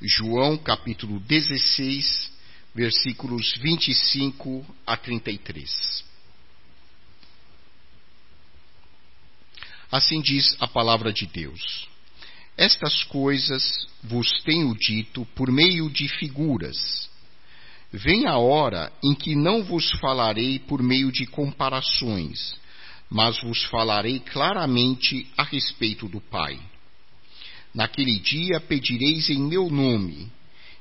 João capítulo 16, versículos 25 a 33. Assim diz a palavra de Deus. Estas coisas vos tenho dito por meio de figuras. Vem a hora em que não vos falarei por meio de comparações, mas vos falarei claramente a respeito do Pai. Naquele dia pedireis em meu nome,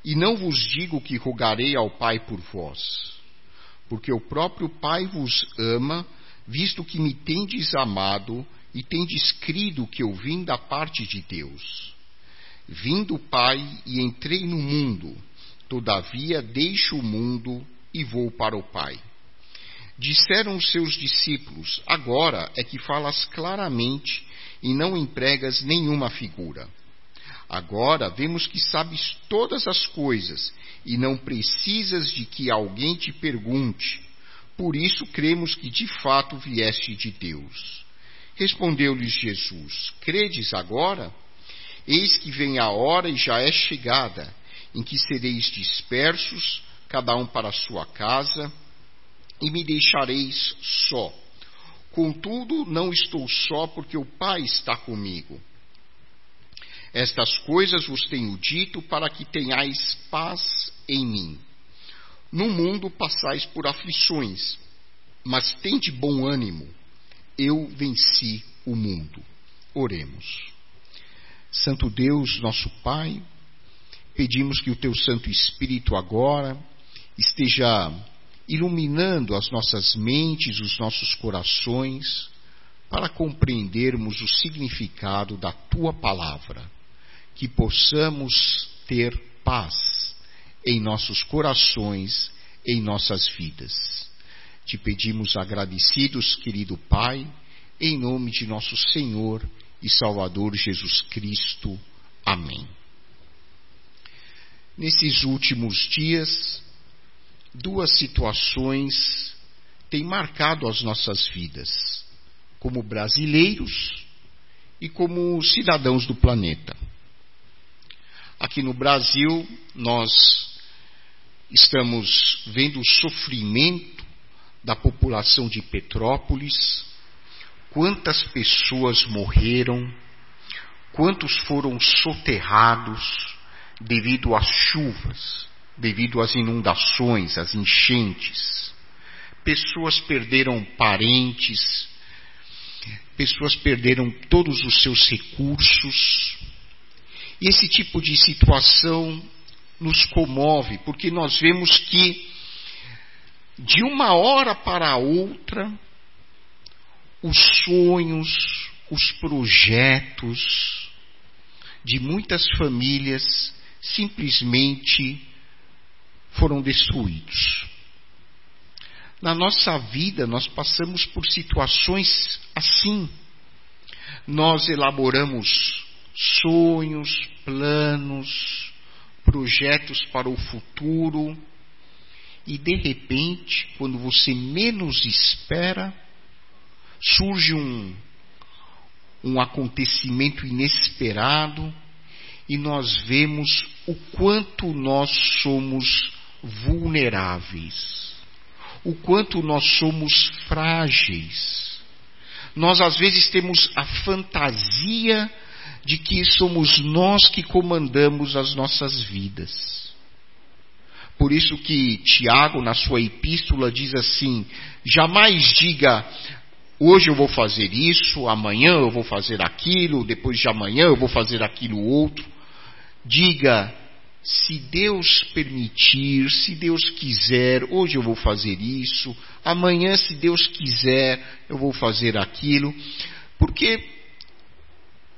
e não vos digo que rogarei ao Pai por vós, porque o próprio Pai vos ama, visto que me tendes amado e tendes crido que eu vim da parte de Deus. Vim do Pai e entrei no mundo, todavia deixo o mundo e vou para o Pai. Disseram os seus discípulos: Agora é que falas claramente e não empregas nenhuma figura. Agora vemos que sabes todas as coisas e não precisas de que alguém te pergunte. Por isso cremos que de fato vieste de Deus. Respondeu-lhes Jesus: Credes agora? Eis que vem a hora e já é chegada, em que sereis dispersos, cada um para a sua casa, e me deixareis só. Contudo, não estou só, porque o Pai está comigo. Estas coisas vos tenho dito para que tenhais paz em mim. No mundo passais por aflições, mas tende bom ânimo eu venci o mundo. Oremos. Santo Deus, nosso Pai, pedimos que o Teu Santo Espírito agora esteja iluminando as nossas mentes, os nossos corações, para compreendermos o significado da Tua palavra, que possamos ter paz em nossos corações, em nossas vidas. Te pedimos agradecidos, querido Pai, em nome de nosso Senhor e Salvador Jesus Cristo. Amém. Nesses últimos dias, duas situações têm marcado as nossas vidas, como brasileiros e como cidadãos do planeta. Aqui no Brasil, nós estamos vendo o sofrimento da população de Petrópolis, quantas pessoas morreram, quantos foram soterrados devido às chuvas, devido às inundações, às enchentes. Pessoas perderam parentes, pessoas perderam todos os seus recursos. E esse tipo de situação nos comove, porque nós vemos que de uma hora para outra, os sonhos, os projetos de muitas famílias simplesmente foram destruídos. Na nossa vida, nós passamos por situações assim. Nós elaboramos sonhos, planos, projetos para o futuro, e de repente, quando você menos espera, surge um, um acontecimento inesperado e nós vemos o quanto nós somos vulneráveis, o quanto nós somos frágeis. Nós às vezes temos a fantasia de que somos nós que comandamos as nossas vidas. Por isso que Tiago, na sua epístola, diz assim: jamais diga, hoje eu vou fazer isso, amanhã eu vou fazer aquilo, depois de amanhã eu vou fazer aquilo outro. Diga, se Deus permitir, se Deus quiser, hoje eu vou fazer isso, amanhã, se Deus quiser, eu vou fazer aquilo, porque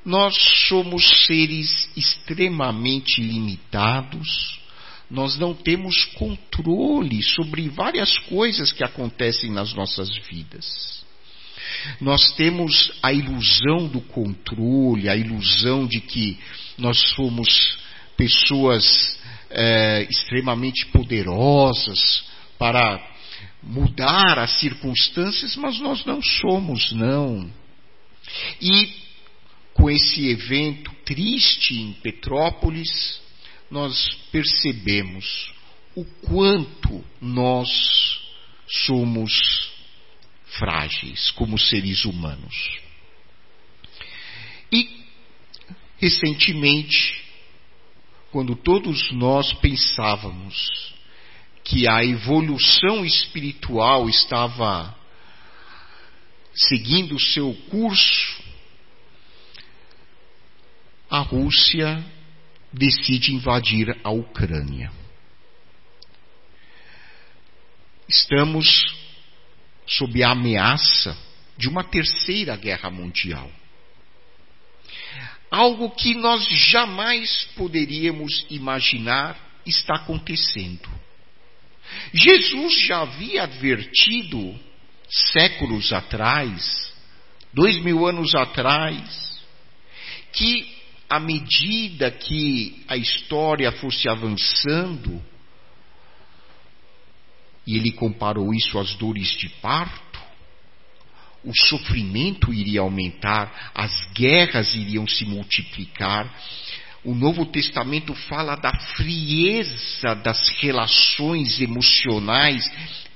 nós somos seres extremamente limitados nós não temos controle sobre várias coisas que acontecem nas nossas vidas. Nós temos a ilusão do controle, a ilusão de que nós somos pessoas é, extremamente poderosas para mudar as circunstâncias, mas nós não somos, não. E com esse evento triste em Petrópolis, nós percebemos o quanto nós somos frágeis como seres humanos. E, recentemente, quando todos nós pensávamos que a evolução espiritual estava seguindo o seu curso, a Rússia decide invadir a Ucrânia. Estamos sob a ameaça de uma terceira guerra mundial. Algo que nós jamais poderíamos imaginar está acontecendo. Jesus já havia advertido séculos atrás, dois mil anos atrás, que à medida que a história fosse avançando, e ele comparou isso às dores de parto, o sofrimento iria aumentar, as guerras iriam se multiplicar. O Novo Testamento fala da frieza das relações emocionais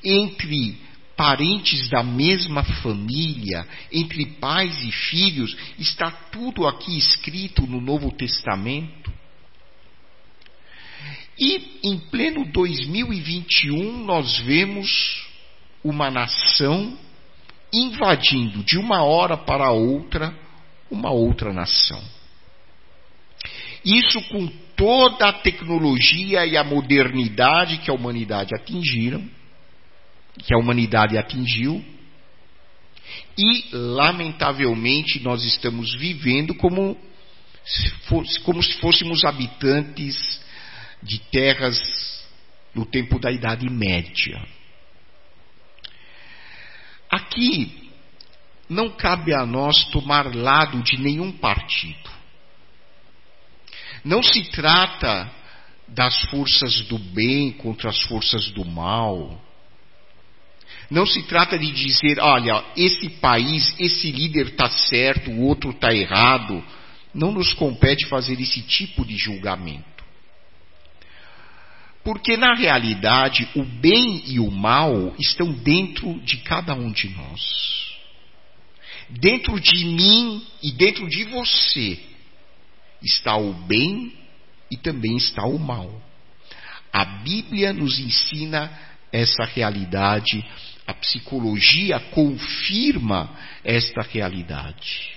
entre parentes da mesma família, entre pais e filhos, está tudo aqui escrito no Novo Testamento. E em pleno 2021 nós vemos uma nação invadindo de uma hora para outra uma outra nação. Isso com toda a tecnologia e a modernidade que a humanidade atingiram, que a humanidade atingiu, e lamentavelmente nós estamos vivendo como se, fosse, como se fôssemos habitantes de terras no tempo da Idade Média. Aqui não cabe a nós tomar lado de nenhum partido. Não se trata das forças do bem contra as forças do mal. Não se trata de dizer, olha, esse país, esse líder está certo, o outro está errado. Não nos compete fazer esse tipo de julgamento. Porque na realidade o bem e o mal estão dentro de cada um de nós. Dentro de mim e dentro de você está o bem e também está o mal. A Bíblia nos ensina essa realidade, a psicologia confirma esta realidade.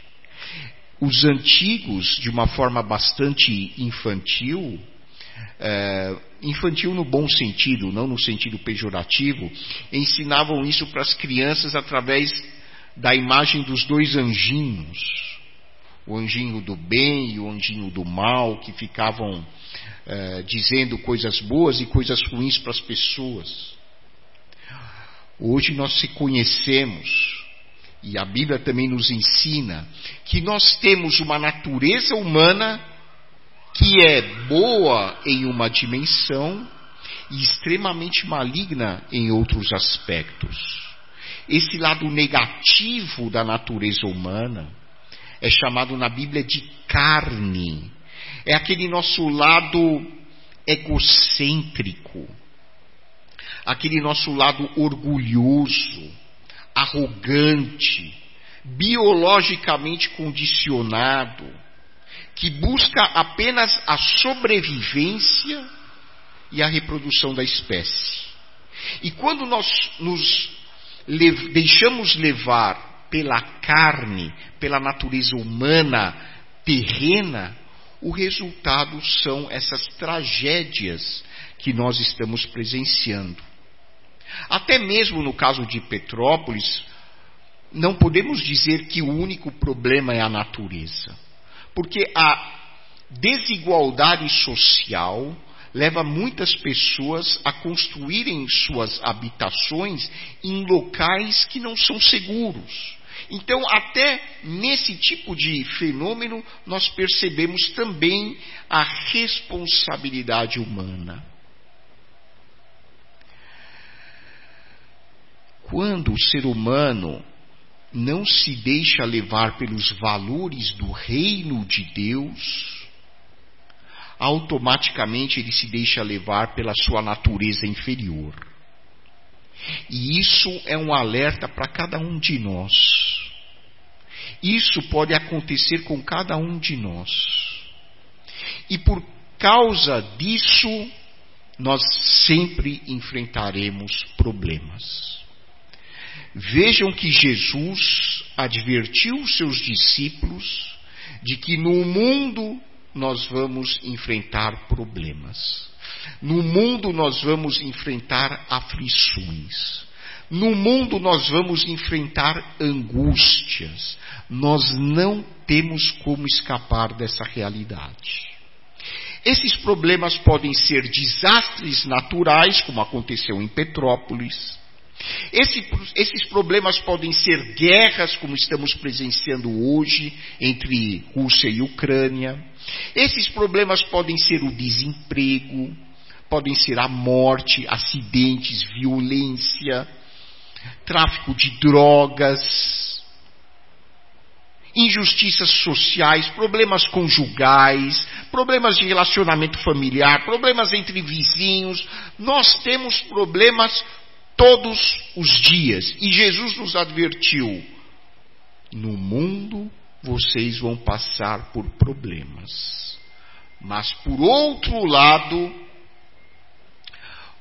Os antigos, de uma forma bastante infantil, é, infantil no bom sentido, não no sentido pejorativo, ensinavam isso para as crianças através da imagem dos dois anjinhos, o anjinho do bem e o anjinho do mal, que ficavam é, dizendo coisas boas e coisas ruins para as pessoas. Hoje nós se conhecemos, e a Bíblia também nos ensina, que nós temos uma natureza humana que é boa em uma dimensão e extremamente maligna em outros aspectos. Esse lado negativo da natureza humana é chamado na Bíblia de carne. É aquele nosso lado egocêntrico, aquele nosso lado orgulhoso, arrogante, biologicamente condicionado que busca apenas a sobrevivência e a reprodução da espécie. E quando nós nos deixamos levar pela carne, pela natureza humana terrena, o resultado são essas tragédias que nós estamos presenciando. Até mesmo no caso de Petrópolis, não podemos dizer que o único problema é a natureza. Porque a desigualdade social leva muitas pessoas a construírem suas habitações em locais que não são seguros. Então, até nesse tipo de fenômeno, nós percebemos também a responsabilidade humana. Quando o ser humano não se deixa levar pelos valores do reino de Deus, automaticamente ele se deixa levar pela sua natureza inferior. E isso é um alerta para cada um de nós. Isso pode acontecer com cada um de nós. E por causa disso, nós sempre enfrentaremos problemas. Vejam que Jesus advertiu seus discípulos de que no mundo nós vamos enfrentar problemas. No mundo nós vamos enfrentar aflições. No mundo nós vamos enfrentar angústias. Nós não temos como escapar dessa realidade. Esses problemas podem ser desastres naturais, como aconteceu em Petrópolis. Esse, esses problemas podem ser guerras, como estamos presenciando hoje entre Rússia e Ucrânia. Esses problemas podem ser o desemprego, podem ser a morte, acidentes, violência, tráfico de drogas, injustiças sociais, problemas conjugais, problemas de relacionamento familiar, problemas entre vizinhos. Nós temos problemas todos os dias. E Jesus nos advertiu: no mundo vocês vão passar por problemas. Mas por outro lado,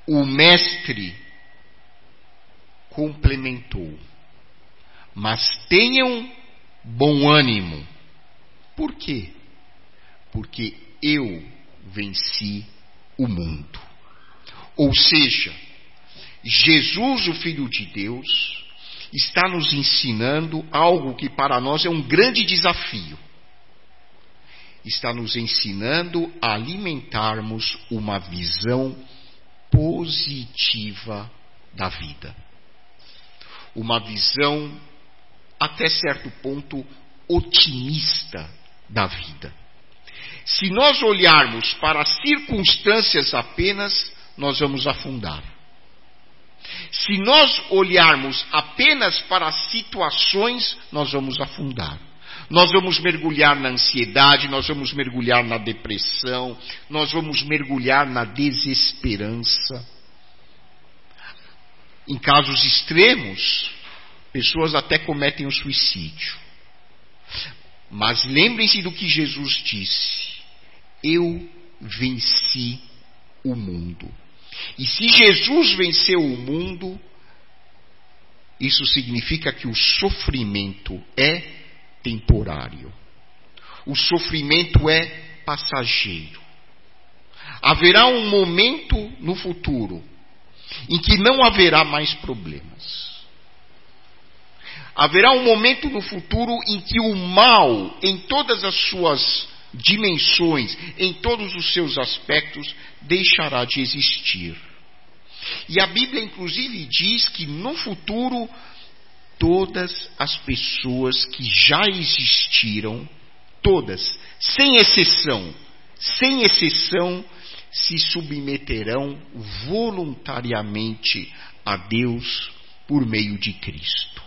o Mestre complementou: Mas tenham bom ânimo. Por quê? Porque eu venci o mundo. Ou seja, Jesus, o Filho de Deus, está nos ensinando algo que para nós é um grande desafio. Está nos ensinando a alimentarmos uma visão positiva da vida. Uma visão até certo ponto, otimista da vida. Se nós olharmos para as circunstâncias apenas, nós vamos afundar. Se nós olharmos apenas para as situações, nós vamos afundar. Nós vamos mergulhar na ansiedade, nós vamos mergulhar na depressão, nós vamos mergulhar na desesperança. Em casos extremos, Pessoas até cometem o suicídio. Mas lembrem-se do que Jesus disse: Eu venci o mundo. E se Jesus venceu o mundo, isso significa que o sofrimento é temporário. O sofrimento é passageiro. Haverá um momento no futuro em que não haverá mais problemas. Haverá um momento no futuro em que o mal, em todas as suas dimensões, em todos os seus aspectos, deixará de existir. E a Bíblia, inclusive, diz que no futuro, todas as pessoas que já existiram, todas, sem exceção, sem exceção, se submeterão voluntariamente a Deus por meio de Cristo.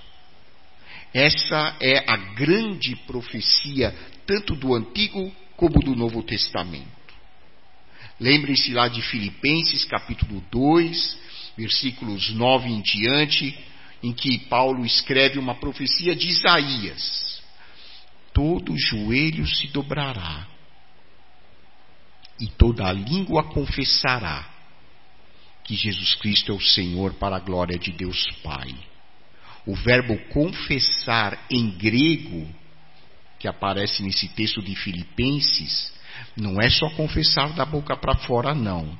Essa é a grande profecia, tanto do Antigo como do Novo Testamento. Lembrem-se lá de Filipenses capítulo 2, versículos 9 em diante, em que Paulo escreve uma profecia de Isaías: Todo joelho se dobrará, e toda língua confessará que Jesus Cristo é o Senhor para a glória de Deus Pai. O verbo confessar em grego, que aparece nesse texto de Filipenses, não é só confessar da boca para fora, não.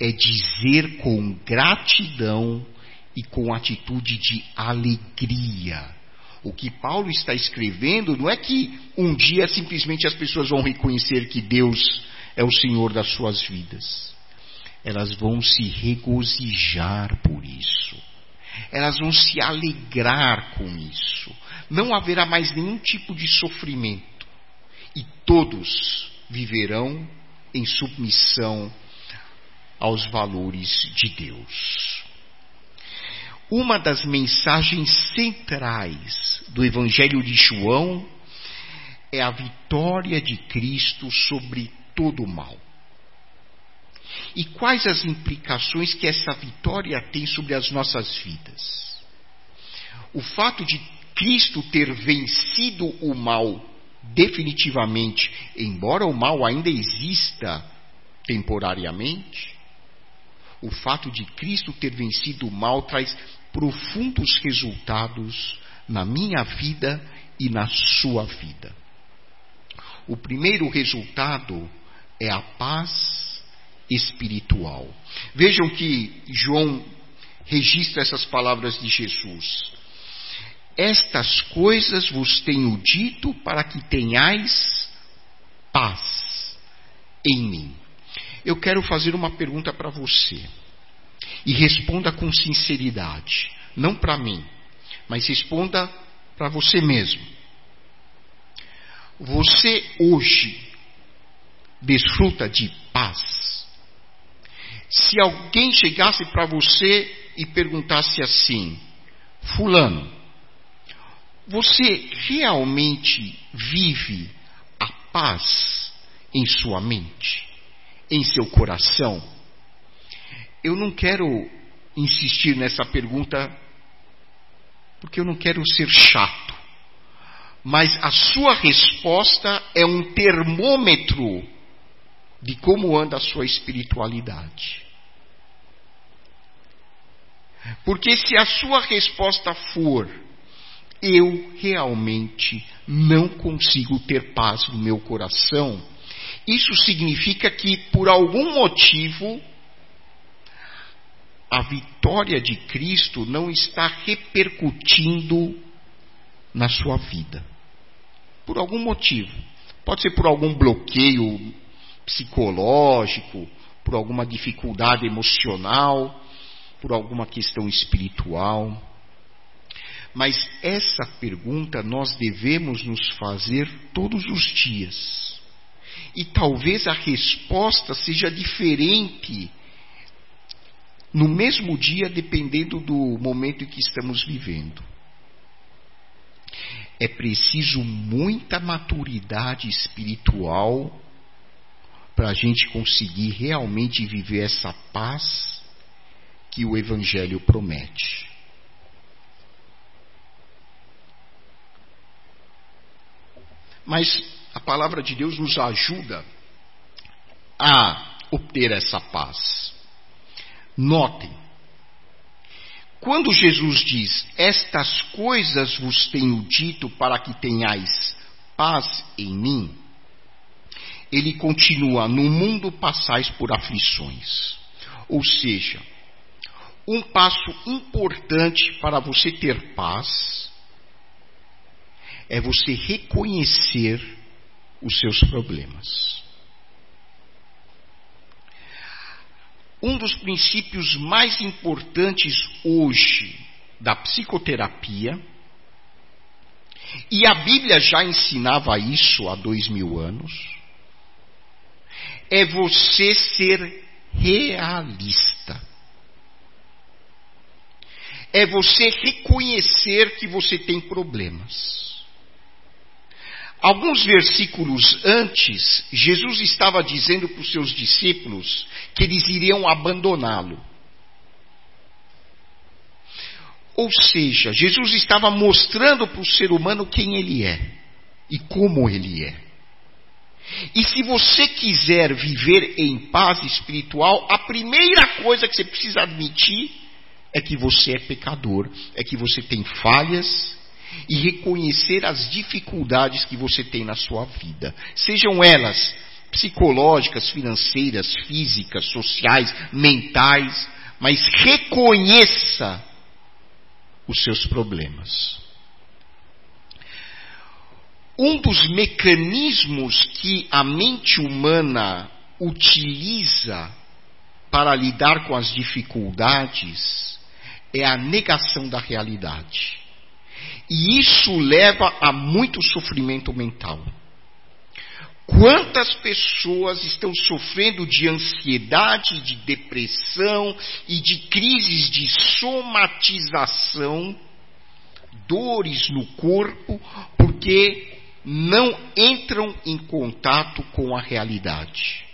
É dizer com gratidão e com atitude de alegria. O que Paulo está escrevendo não é que um dia simplesmente as pessoas vão reconhecer que Deus é o Senhor das suas vidas. Elas vão se regozijar por isso elas vão se alegrar com isso. Não haverá mais nenhum tipo de sofrimento. E todos viverão em submissão aos valores de Deus. Uma das mensagens centrais do Evangelho de João é a vitória de Cristo sobre todo o mal. E quais as implicações que essa vitória tem sobre as nossas vidas? O fato de Cristo ter vencido o mal definitivamente, embora o mal ainda exista temporariamente, o fato de Cristo ter vencido o mal traz profundos resultados na minha vida e na sua vida. O primeiro resultado é a paz espiritual. Vejam que João registra essas palavras de Jesus. Estas coisas vos tenho dito para que tenhais paz em mim. Eu quero fazer uma pergunta para você. E responda com sinceridade. Não para mim, mas responda para você mesmo. Você hoje desfruta de paz? Se alguém chegasse para você e perguntasse assim: Fulano, você realmente vive a paz em sua mente, em seu coração? Eu não quero insistir nessa pergunta porque eu não quero ser chato. Mas a sua resposta é um termômetro de como anda a sua espiritualidade. Porque se a sua resposta for eu realmente não consigo ter paz no meu coração, isso significa que por algum motivo a vitória de Cristo não está repercutindo na sua vida. Por algum motivo. Pode ser por algum bloqueio psicológico, por alguma dificuldade emocional, por alguma questão espiritual. Mas essa pergunta nós devemos nos fazer todos os dias. E talvez a resposta seja diferente no mesmo dia, dependendo do momento em que estamos vivendo. É preciso muita maturidade espiritual para a gente conseguir realmente viver essa paz que o Evangelho promete. Mas a palavra de Deus nos ajuda a obter essa paz. Notem, quando Jesus diz: Estas coisas vos tenho dito para que tenhais paz em mim, ele continua: No mundo passais por aflições. Ou seja, um passo importante para você ter paz é você reconhecer os seus problemas. Um dos princípios mais importantes hoje da psicoterapia, e a Bíblia já ensinava isso há dois mil anos, é você ser realista. É você reconhecer que você tem problemas. Alguns versículos antes, Jesus estava dizendo para os seus discípulos que eles iriam abandoná-lo. Ou seja, Jesus estava mostrando para o ser humano quem ele é e como ele é. E se você quiser viver em paz espiritual, a primeira coisa que você precisa admitir é que você é pecador, é que você tem falhas e reconhecer as dificuldades que você tem na sua vida, sejam elas psicológicas, financeiras, físicas, sociais, mentais, mas reconheça os seus problemas. Um dos mecanismos que a mente humana utiliza para lidar com as dificuldades é a negação da realidade. E isso leva a muito sofrimento mental. Quantas pessoas estão sofrendo de ansiedade, de depressão e de crises de somatização, dores no corpo, porque não entram em contato com a realidade.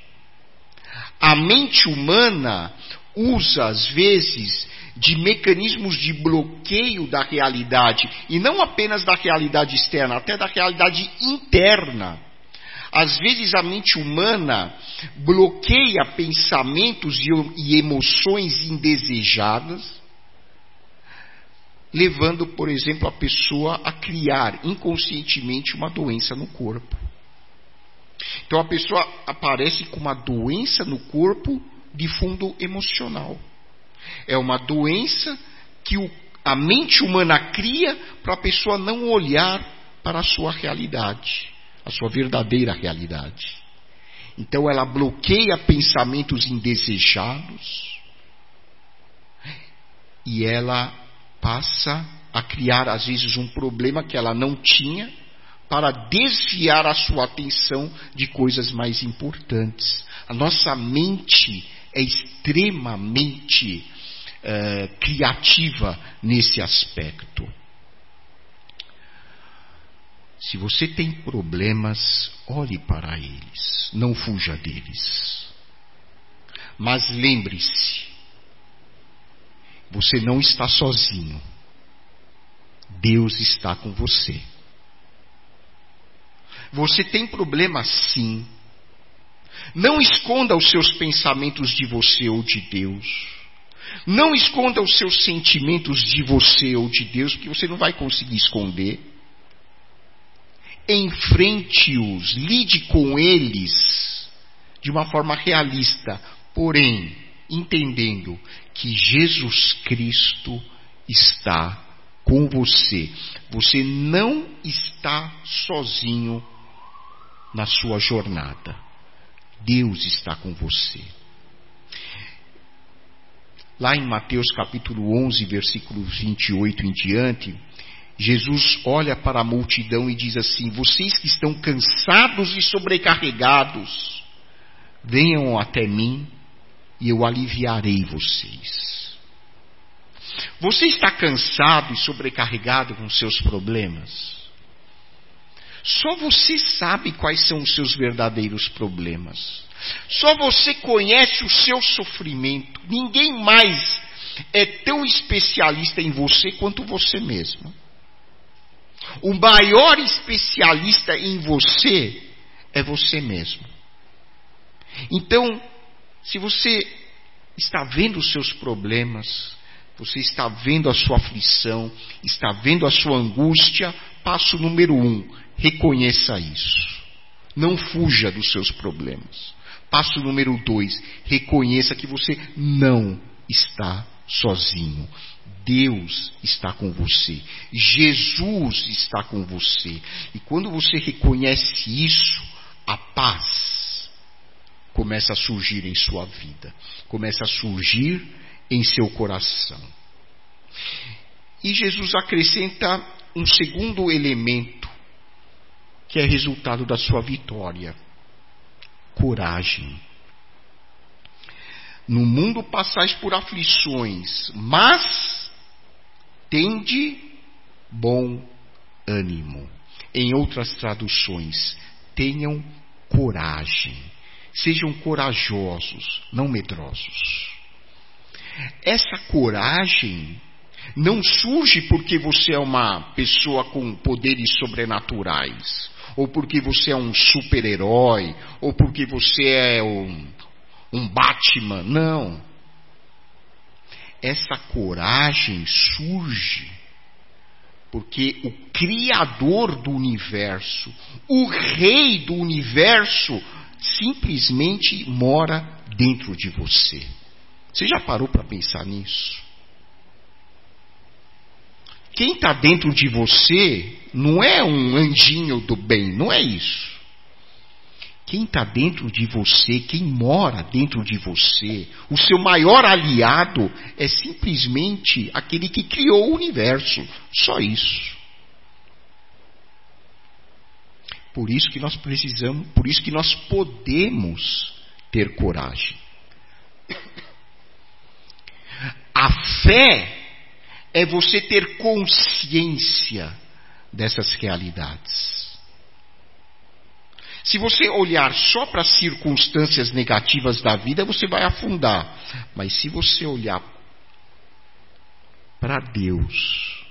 A mente humana usa, às vezes, de mecanismos de bloqueio da realidade, e não apenas da realidade externa, até da realidade interna. Às vezes a mente humana bloqueia pensamentos e emoções indesejadas, levando, por exemplo, a pessoa a criar inconscientemente uma doença no corpo. Então a pessoa aparece com uma doença no corpo de fundo emocional. É uma doença que o, a mente humana cria para a pessoa não olhar para a sua realidade, a sua verdadeira realidade. Então ela bloqueia pensamentos indesejados e ela passa a criar às vezes um problema que ela não tinha para desviar a sua atenção de coisas mais importantes. A nossa mente é extremamente é, criativa nesse aspecto. Se você tem problemas, olhe para eles, não fuja deles. Mas lembre-se, você não está sozinho. Deus está com você. Você tem problemas sim. Não esconda os seus pensamentos de você ou de Deus. Não esconda os seus sentimentos de você ou de Deus, porque você não vai conseguir esconder. Enfrente-os, lide com eles de uma forma realista, porém, entendendo que Jesus Cristo está com você. Você não está sozinho na sua jornada. Deus está com você. Lá em Mateus capítulo 11, versículo 28 em diante, Jesus olha para a multidão e diz assim: Vocês que estão cansados e sobrecarregados, venham até mim e eu aliviarei vocês. Você está cansado e sobrecarregado com seus problemas? Só você sabe quais são os seus verdadeiros problemas. Só você conhece o seu sofrimento. Ninguém mais é tão especialista em você quanto você mesmo. O maior especialista em você é você mesmo. Então, se você está vendo os seus problemas, você está vendo a sua aflição, está vendo a sua angústia, passo número um, reconheça isso. Não fuja dos seus problemas. Passo número dois, reconheça que você não está sozinho. Deus está com você. Jesus está com você. E quando você reconhece isso, a paz começa a surgir em sua vida, começa a surgir em seu coração. E Jesus acrescenta um segundo elemento que é resultado da sua vitória: coragem. No mundo passais por aflições, mas tende bom ânimo. Em outras traduções, tenham coragem. Sejam corajosos, não medrosos. Essa coragem não surge porque você é uma pessoa com poderes sobrenaturais, ou porque você é um super-herói, ou porque você é um, um Batman. Não. Essa coragem surge porque o Criador do universo, o Rei do universo, simplesmente mora dentro de você. Você já parou para pensar nisso? Quem está dentro de você não é um anjinho do bem, não é isso. Quem está dentro de você, quem mora dentro de você, o seu maior aliado é simplesmente aquele que criou o universo. Só isso. Por isso que nós precisamos, por isso que nós podemos ter coragem. A fé é você ter consciência dessas realidades. Se você olhar só para as circunstâncias negativas da vida, você vai afundar. Mas se você olhar para Deus,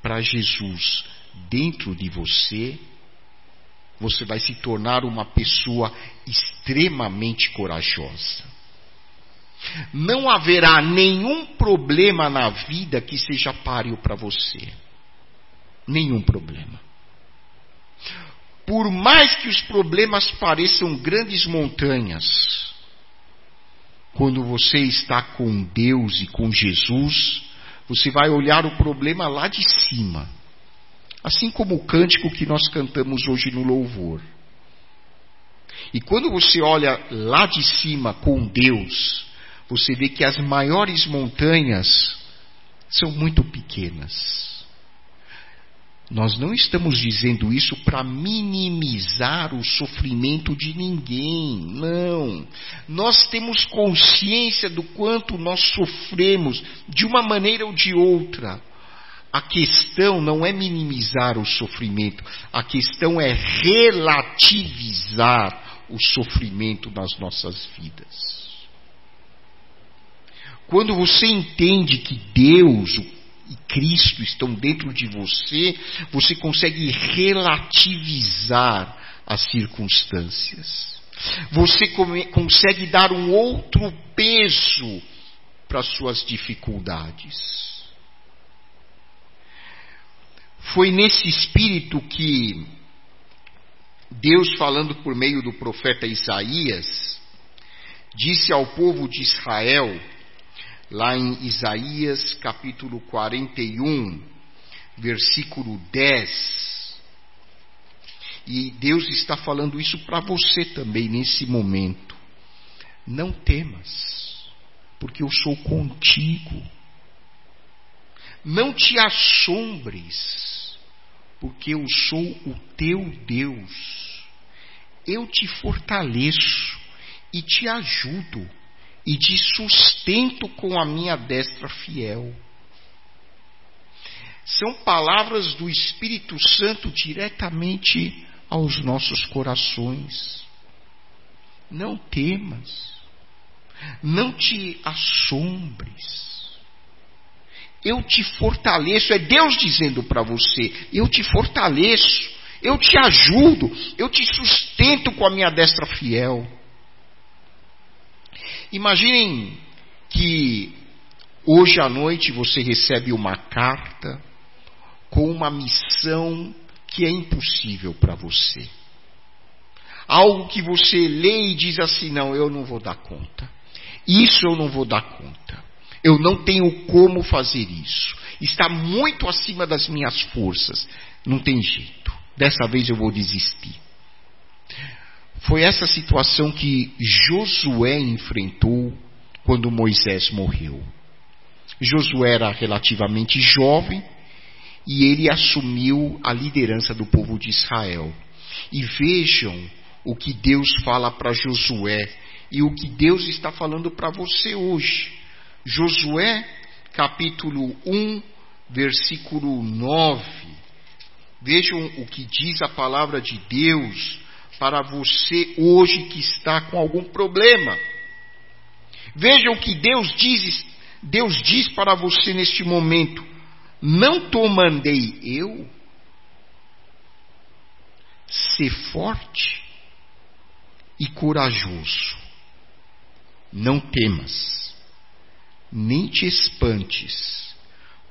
para Jesus dentro de você, você vai se tornar uma pessoa extremamente corajosa. Não haverá nenhum problema na vida que seja páreo para você. Nenhum problema. Por mais que os problemas pareçam grandes montanhas, quando você está com Deus e com Jesus, você vai olhar o problema lá de cima. Assim como o cântico que nós cantamos hoje no louvor. E quando você olha lá de cima com Deus, você vê que as maiores montanhas são muito pequenas. Nós não estamos dizendo isso para minimizar o sofrimento de ninguém, não. Nós temos consciência do quanto nós sofremos de uma maneira ou de outra. A questão não é minimizar o sofrimento, a questão é relativizar o sofrimento nas nossas vidas. Quando você entende que Deus, e Cristo estão dentro de você, você consegue relativizar as circunstâncias. Você consegue dar um outro peso para as suas dificuldades. Foi nesse espírito que Deus, falando por meio do profeta Isaías, disse ao povo de Israel lá em Isaías capítulo 41, versículo 10. E Deus está falando isso para você também nesse momento. Não temas, porque eu sou contigo. Não te assombres, porque eu sou o teu Deus. Eu te fortaleço e te ajudo e de sustento com a minha destra fiel. São palavras do Espírito Santo diretamente aos nossos corações. Não temas, não te assombres. Eu te fortaleço, é Deus dizendo para você: eu te fortaleço, eu te ajudo, eu te sustento com a minha destra fiel. Imaginem que hoje à noite você recebe uma carta com uma missão que é impossível para você. Algo que você lê e diz assim: não, eu não vou dar conta. Isso eu não vou dar conta. Eu não tenho como fazer isso. Está muito acima das minhas forças. Não tem jeito. Dessa vez eu vou desistir. Foi essa situação que Josué enfrentou quando Moisés morreu. Josué era relativamente jovem e ele assumiu a liderança do povo de Israel. E vejam o que Deus fala para Josué e o que Deus está falando para você hoje. Josué, capítulo 1, versículo 9. Vejam o que diz a palavra de Deus para você hoje que está com algum problema. Veja o que Deus diz, Deus diz para você neste momento: Não te mandei eu ser forte e corajoso. Não temas, nem te espantes,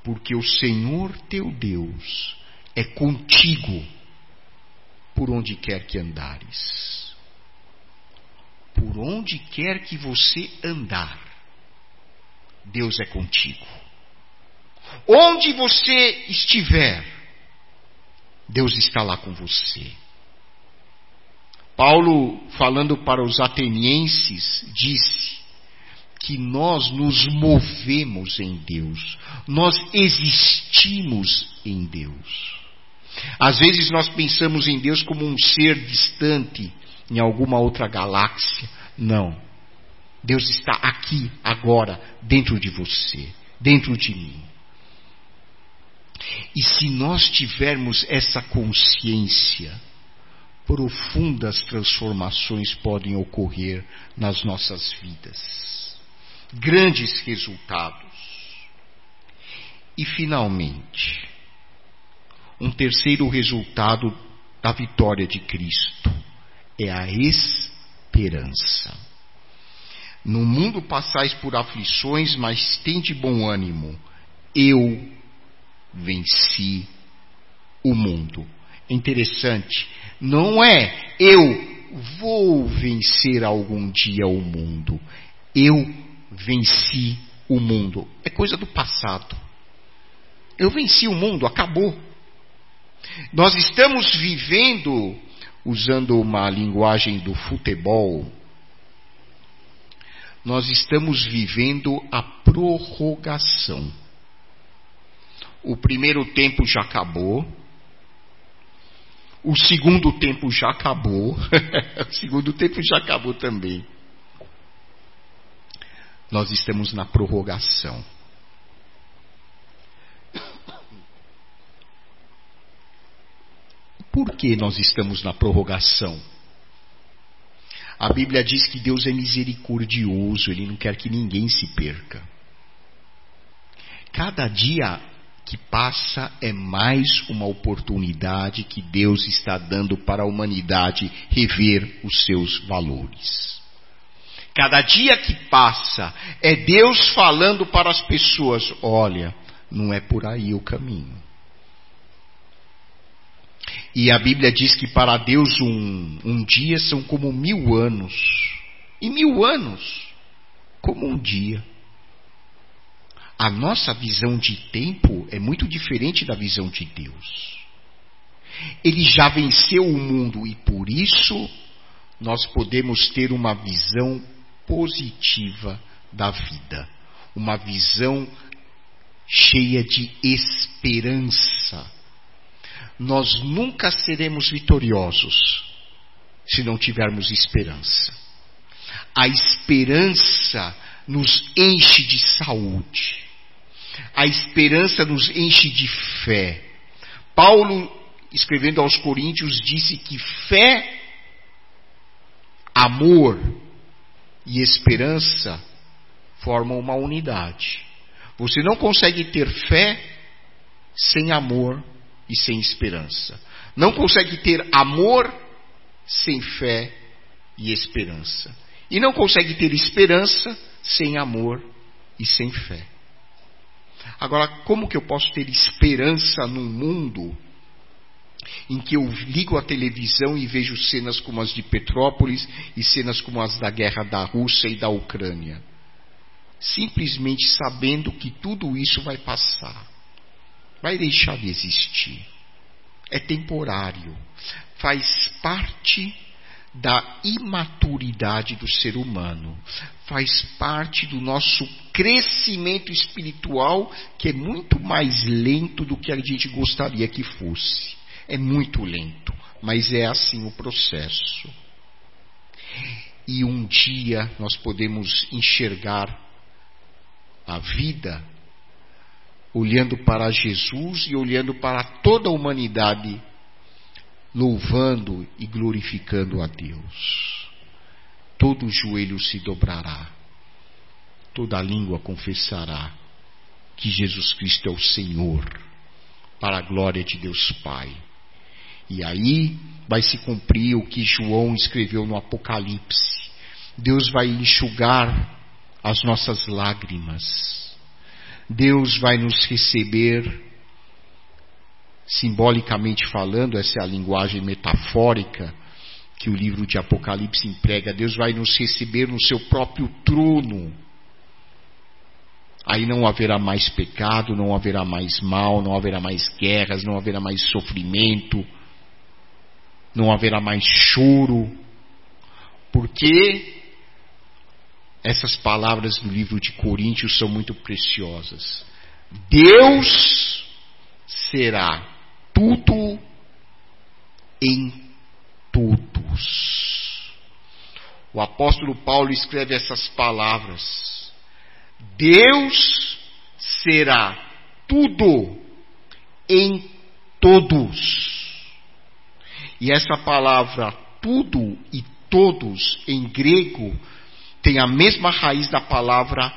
porque o Senhor teu Deus é contigo por onde quer que andares. Por onde quer que você andar, Deus é contigo. Onde você estiver, Deus está lá com você. Paulo, falando para os atenienses, disse que nós nos movemos em Deus, nós existimos em Deus. Às vezes nós pensamos em Deus como um ser distante, em alguma outra galáxia. Não. Deus está aqui, agora, dentro de você, dentro de mim. E se nós tivermos essa consciência, profundas transformações podem ocorrer nas nossas vidas. Grandes resultados. E, finalmente, um terceiro resultado da vitória de Cristo é a esperança. No mundo passais por aflições, mas tende bom ânimo. Eu venci o mundo. É interessante, não é eu vou vencer algum dia o mundo. Eu venci o mundo. É coisa do passado. Eu venci o mundo, acabou. Nós estamos vivendo, usando uma linguagem do futebol, nós estamos vivendo a prorrogação. O primeiro tempo já acabou, o segundo tempo já acabou, o segundo tempo já acabou também. Nós estamos na prorrogação. Por que nós estamos na prorrogação? A Bíblia diz que Deus é misericordioso, Ele não quer que ninguém se perca. Cada dia que passa é mais uma oportunidade que Deus está dando para a humanidade rever os seus valores. Cada dia que passa é Deus falando para as pessoas: olha, não é por aí o caminho. E a Bíblia diz que para Deus um, um dia são como mil anos. E mil anos como um dia. A nossa visão de tempo é muito diferente da visão de Deus. Ele já venceu o mundo e por isso nós podemos ter uma visão positiva da vida, uma visão cheia de esperança nós nunca seremos vitoriosos se não tivermos esperança. A esperança nos enche de saúde. A esperança nos enche de fé. Paulo, escrevendo aos Coríntios, disse que fé, amor e esperança formam uma unidade. Você não consegue ter fé sem amor e sem esperança. Não consegue ter amor sem fé e esperança. E não consegue ter esperança sem amor e sem fé. Agora, como que eu posso ter esperança num mundo em que eu ligo a televisão e vejo cenas como as de Petrópolis e cenas como as da guerra da Rússia e da Ucrânia? Simplesmente sabendo que tudo isso vai passar vai deixar de existir. É temporário. Faz parte da imaturidade do ser humano. Faz parte do nosso crescimento espiritual, que é muito mais lento do que a gente gostaria que fosse. É muito lento, mas é assim o processo. E um dia nós podemos enxergar a vida olhando para Jesus e olhando para toda a humanidade, louvando e glorificando a Deus. Todo joelho se dobrará, toda língua confessará que Jesus Cristo é o Senhor, para a glória de Deus Pai. E aí vai se cumprir o que João escreveu no Apocalipse. Deus vai enxugar as nossas lágrimas Deus vai nos receber, simbolicamente falando, essa é a linguagem metafórica que o livro de Apocalipse emprega. Deus vai nos receber no seu próprio trono. Aí não haverá mais pecado, não haverá mais mal, não haverá mais guerras, não haverá mais sofrimento, não haverá mais choro, porque essas palavras do livro de Coríntios são muito preciosas. Deus será tudo em todos. O apóstolo Paulo escreve essas palavras. Deus será tudo em todos. E essa palavra tudo e todos em grego tem a mesma raiz da palavra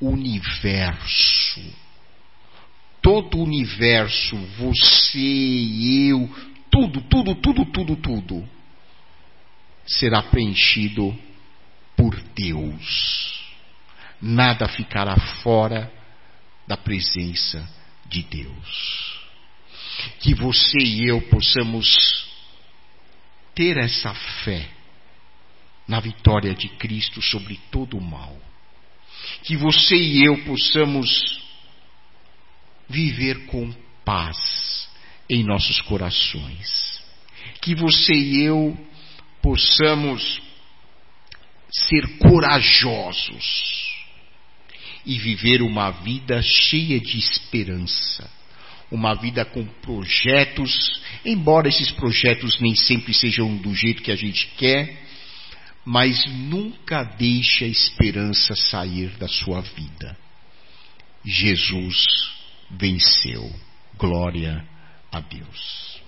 universo. Todo o universo, você, eu, tudo, tudo, tudo, tudo, tudo será preenchido por Deus. Nada ficará fora da presença de Deus. Que você e eu possamos ter essa fé na vitória de Cristo sobre todo o mal. Que você e eu possamos viver com paz em nossos corações. Que você e eu possamos ser corajosos e viver uma vida cheia de esperança, uma vida com projetos, embora esses projetos nem sempre sejam do jeito que a gente quer, mas nunca deixe a esperança sair da sua vida. Jesus venceu. Glória a Deus.